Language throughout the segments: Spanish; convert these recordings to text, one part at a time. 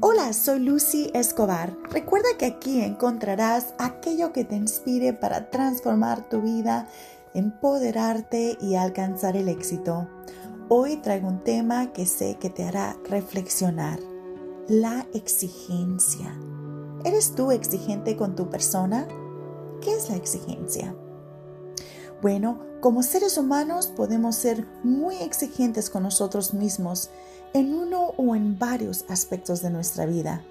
Hola, soy Lucy Escobar. Recuerda que aquí encontrarás aquello que te inspire para transformar tu vida, empoderarte y alcanzar el éxito. Hoy traigo un tema que sé que te hará reflexionar. La exigencia. ¿Eres tú exigente con tu persona? ¿Qué es la exigencia? Bueno, como seres humanos podemos ser muy exigentes con nosotros mismos en uno o en varios aspectos de nuestra vida.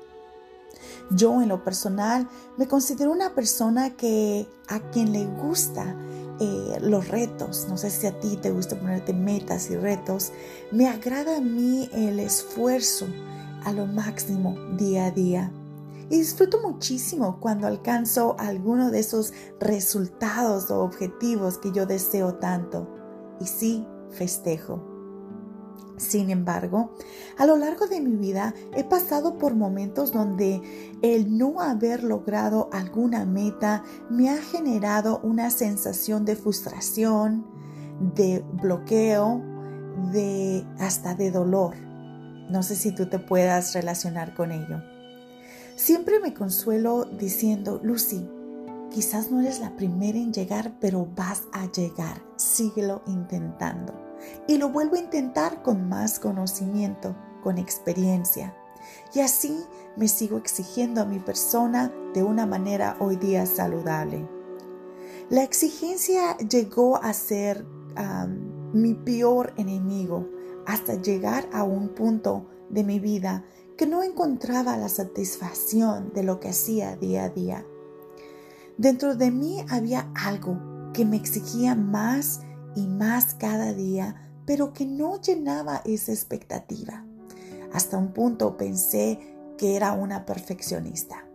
Yo en lo personal me considero una persona que a quien le gusta eh, los retos, no sé si a ti te gusta ponerte metas y retos, me agrada a mí el esfuerzo a lo máximo día a día. Y disfruto muchísimo cuando alcanzo alguno de esos resultados o objetivos que yo deseo tanto. Y sí, festejo. Sin embargo, a lo largo de mi vida he pasado por momentos donde el no haber logrado alguna meta me ha generado una sensación de frustración, de bloqueo, de hasta de dolor. No sé si tú te puedas relacionar con ello. Siempre me consuelo diciendo, Lucy, quizás no eres la primera en llegar, pero vas a llegar. Síguelo intentando y lo vuelvo a intentar con más conocimiento, con experiencia. Y así me sigo exigiendo a mi persona de una manera hoy día saludable. La exigencia llegó a ser mi peor enemigo hasta llegar a un punto de mi vida que no encontraba la satisfacción de lo que hacía día a día. Dentro de mí había algo que me exigía más y más cada día, pero que no llenaba esa expectativa. Hasta un punto pensé que era una perfeccionista.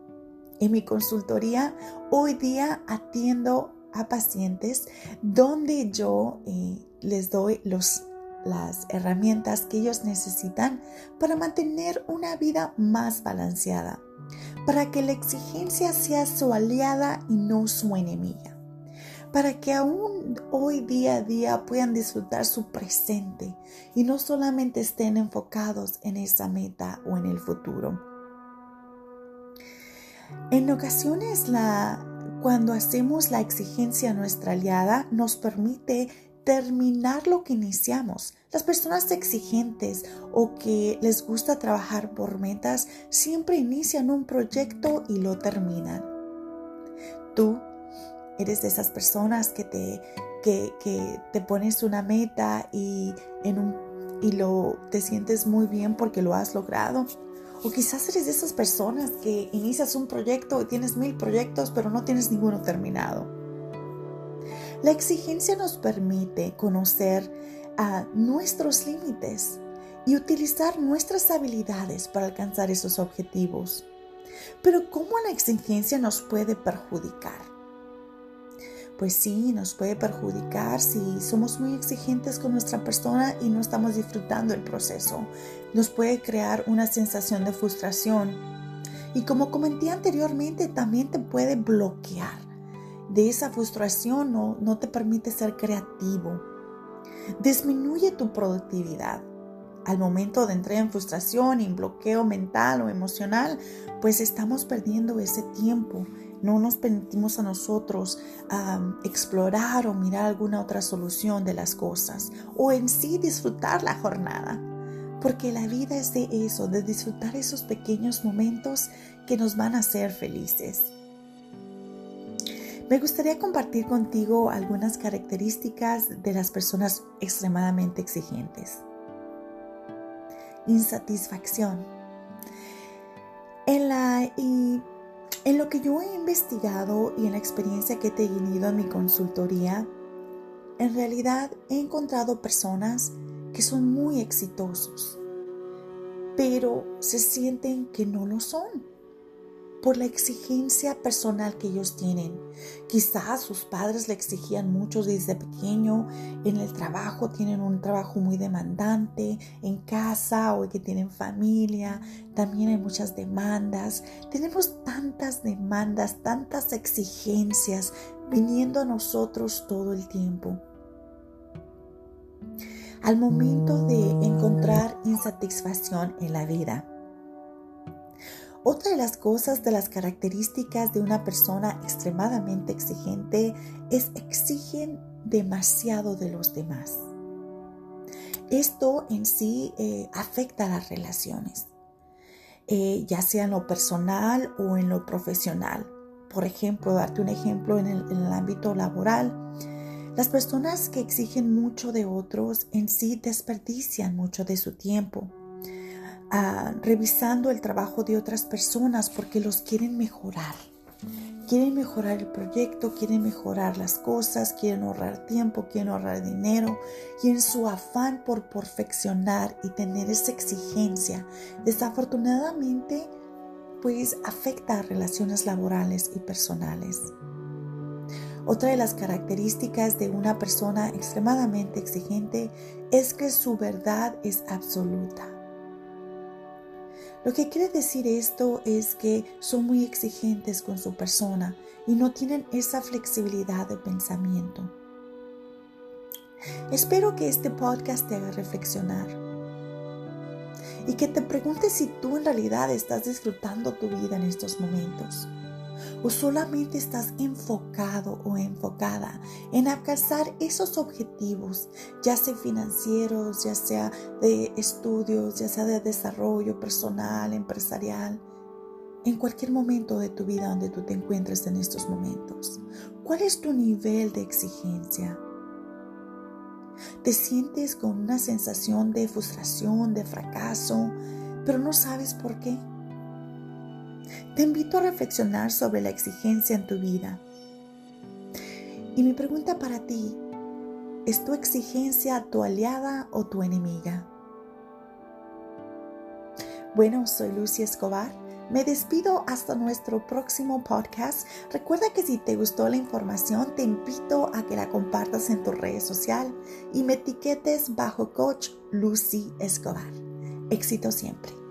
En mi consultoría hoy día atiendo a pacientes donde yo eh, les doy los, las herramientas que ellos necesitan para mantener una vida más balanceada, para que la exigencia sea su aliada y no su enemiga para que aún hoy día a día puedan disfrutar su presente y no solamente estén enfocados en esa meta o en el futuro. En ocasiones la, cuando hacemos la exigencia a nuestra aliada nos permite terminar lo que iniciamos. Las personas exigentes o que les gusta trabajar por metas siempre inician un proyecto y lo terminan. Tú eres de esas personas que te, que, te pones una meta y, en un, y lo, te sientes muy bien porque lo has logrado. O quizás eres de esas personas que inicias un proyecto y tienes mil proyectos pero no tienes ninguno terminado. La exigencia nos permite conocer a nuestros límites y utilizar nuestras habilidades para alcanzar esos objetivos. Pero ¿cómo la exigencia nos puede perjudicar? Pues sí, nos puede perjudicar si somos muy exigentes con nuestra persona y no estamos disfrutando el proceso. Nos puede crear una sensación de frustración. Y como comenté anteriormente, también te puede bloquear. De esa frustración no, no te permite ser creativo. Disminuye tu productividad. Al momento de entrar en frustración, en bloqueo mental o emocional, pues estamos perdiendo ese tiempo no nos permitimos a nosotros explorar o mirar alguna otra solución de las cosas o en sí disfrutar la jornada. Porque la vida es de eso, de disfrutar esos pequeños momentos que nos van a hacer felices. Me gustaría compartir contigo algunas características de las personas extremadamente exigentes. Insatisfacción. En la en lo que yo he investigado y en la experiencia que he tenido en mi consultoría, en realidad he encontrado personas que son muy exitosos, pero se sienten que no lo son por la exigencia personal que ellos tienen. Quizás sus padres le exigían mucho desde pequeño, en el trabajo tienen un trabajo muy demandante, en casa o que tienen familia, también hay muchas demandas. Tenemos tantas demandas, tantas exigencias viniendo a nosotros todo el tiempo. Al momento de encontrar insatisfacción en la vida, Otra de las cosas, de las características de una persona extremadamente exigente es exigen demasiado de los demás. Esto en sí eh, afecta a las relaciones, eh, ya sea en lo personal o en lo profesional. Por ejemplo, darte un ejemplo en el ámbito laboral. Las personas que exigen mucho de otros en sí desperdician mucho de su tiempo revisando el trabajo de otras personas porque los quieren mejorar. Quieren mejorar el proyecto, quieren mejorar las cosas, quieren ahorrar tiempo, quieren ahorrar dinero y en su afán por perfeccionar y tener esa exigencia, desafortunadamente, pues afecta a relaciones laborales y personales. Otra de las características de una persona extremadamente exigente es que su verdad es absoluta. Lo que quiere decir esto es que son muy exigentes con su persona y no tienen esa flexibilidad de pensamiento. Espero que este podcast te haga reflexionar y que te preguntes si tú en realidad estás disfrutando tu vida en estos momentos o solamente estás enfocado o enfocada en alcanzar esos objetivos, ya sea financieros, ya sea de estudios, ya sea de desarrollo personal, empresarial, en cualquier momento de tu vida donde tú te encuentres en estos momentos. ¿Cuál es tu nivel de exigencia? ¿Te sientes con una sensación de frustración, de fracaso, pero no sabes por qué? Te invito a reflexionar sobre la exigencia en tu vida. Y mi pregunta para ti, ¿es tu exigencia tu aliada o tu enemiga? Bueno, soy Lucy Escobar. Me despido hasta nuestro próximo podcast. Recuerda que si te gustó la información, te invito a que la compartas en tu red social y me etiquetes bajo coach Lucy Escobar. Éxito siempre.